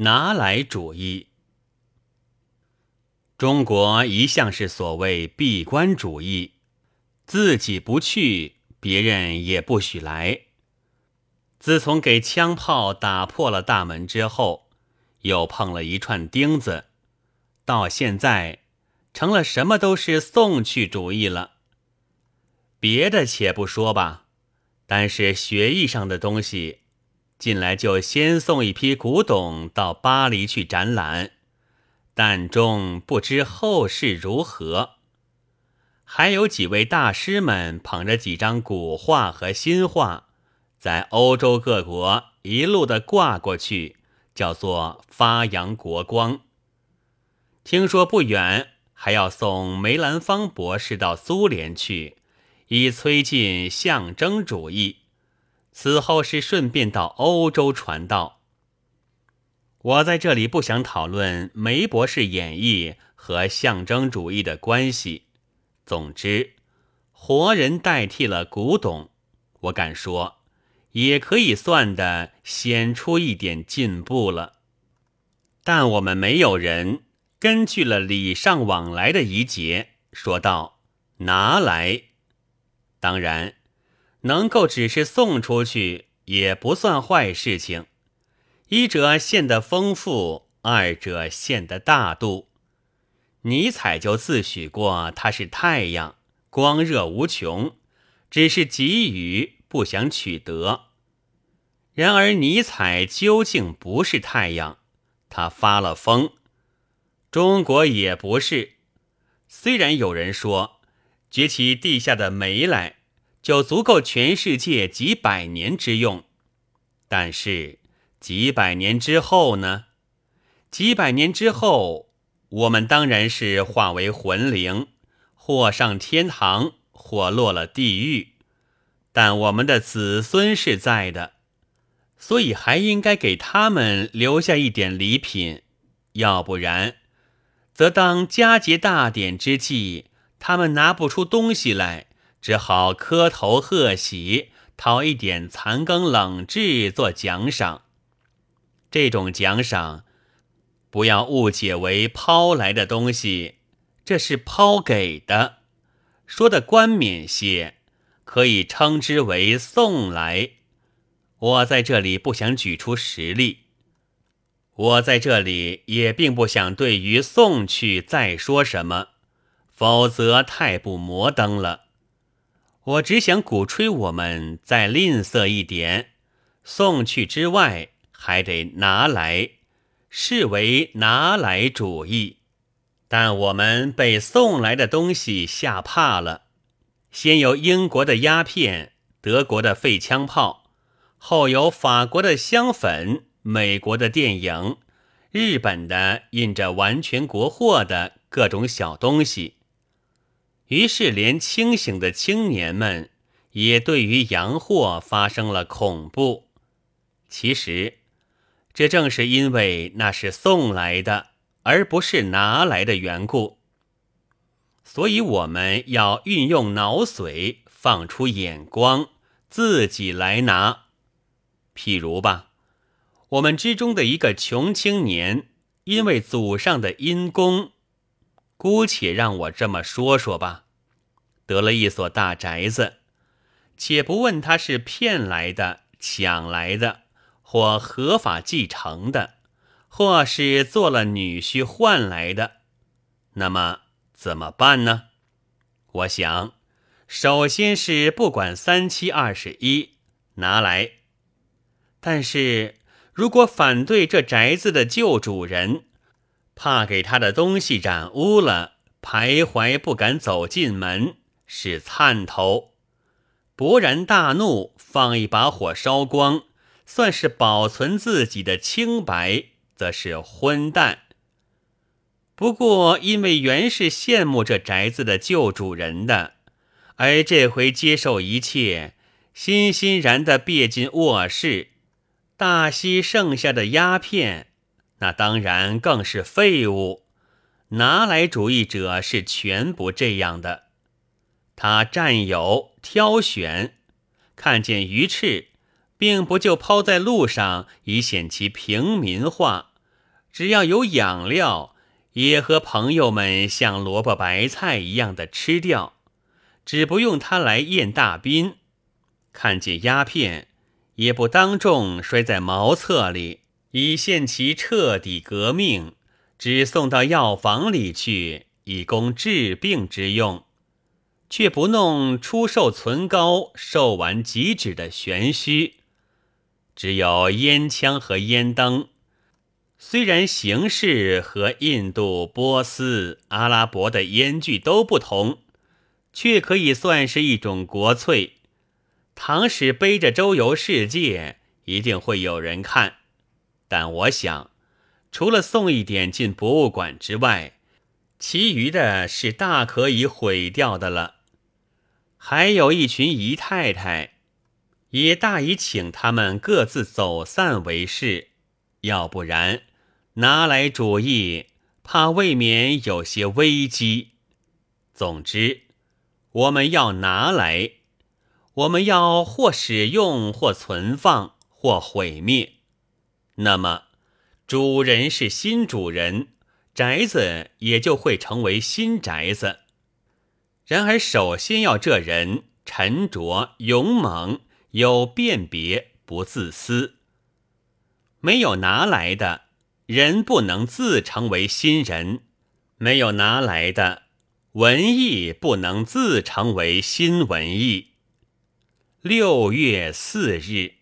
拿来主义。中国一向是所谓闭关主义，自己不去，别人也不许来。自从给枪炮打破了大门之后，又碰了一串钉子，到现在成了什么都是送去主义了。别的且不说吧，但是学艺上的东西，进来就先送一批古董到巴黎去展览。但终不知后事如何。还有几位大师们捧着几张古画和新画，在欧洲各国一路的挂过去，叫做发扬国光。听说不远还要送梅兰芳博士到苏联去，以催进象征主义。此后是顺便到欧洲传道。我在这里不想讨论梅博士演绎和象征主义的关系。总之，活人代替了古董，我敢说，也可以算得显出一点进步了。但我们没有人根据了礼尚往来的仪节，说道：“拿来。”当然，能够只是送出去，也不算坏事情。一者献得丰富，二者献得大度。尼采就自诩过他是太阳，光热无穷，只是给予不想取得。然而尼采究竟不是太阳，他发了疯。中国也不是，虽然有人说掘起地下的煤来就足够全世界几百年之用，但是。几百年之后呢？几百年之后，我们当然是化为魂灵，或上天堂，或落了地狱。但我们的子孙是在的，所以还应该给他们留下一点礼品。要不然，则当佳节大典之际，他们拿不出东西来，只好磕头贺喜，讨一点残羹冷炙做奖赏。这种奖赏，不要误解为抛来的东西，这是抛给的。说的冠冕些，可以称之为送来。我在这里不想举出实例，我在这里也并不想对于送去再说什么，否则太不摩登了。我只想鼓吹我们再吝啬一点，送去之外。还得拿来，视为拿来主义。但我们被送来的东西吓怕了。先有英国的鸦片，德国的废枪炮，后有法国的香粉，美国的电影，日本的印着完全国货的各种小东西。于是，连清醒的青年们也对于洋货发生了恐怖。其实。这正是因为那是送来的，而不是拿来的缘故，所以我们要运用脑髓，放出眼光，自己来拿。譬如吧，我们之中的一个穷青年，因为祖上的因功，姑且让我这么说说吧，得了一所大宅子，且不问他是骗来的、抢来的。或合法继承的，或是做了女婿换来的，那么怎么办呢？我想，首先是不管三七二十一拿来。但是如果反对这宅子的旧主人，怕给他的东西染污了，徘徊不敢走进门，是灿头；勃然大怒，放一把火烧光。算是保存自己的清白，则是昏蛋。不过，因为原是羡慕这宅子的旧主人的，而这回接受一切，欣欣然的别进卧室，大吸剩下的鸦片，那当然更是废物。拿来主义者是全不这样的，他占有、挑选，看见鱼翅。并不就抛在路上以显其平民化，只要有养料，也和朋友们像萝卜白菜一样的吃掉，只不用它来验大宾。看见鸦片，也不当众摔在茅厕里，以现其彻底革命，只送到药房里去，以供治病之用。却不弄出售存高、售完即止的玄虚，只有烟枪和烟灯。虽然形式和印度、波斯、阿拉伯的烟具都不同，却可以算是一种国粹。唐使背着周游世界，一定会有人看。但我想，除了送一点进博物馆之外，其余的是大可以毁掉的了。还有一群姨太太，也大以请他们各自走散为是，要不然拿来主意，怕未免有些危机。总之，我们要拿来，我们要或使用，或存放，或毁灭。那么，主人是新主人，宅子也就会成为新宅子。然而，首先要这人沉着、勇猛、有辨别、不自私。没有拿来的人，不能自成为新人；没有拿来的文艺，不能自成为新文艺。六月四日。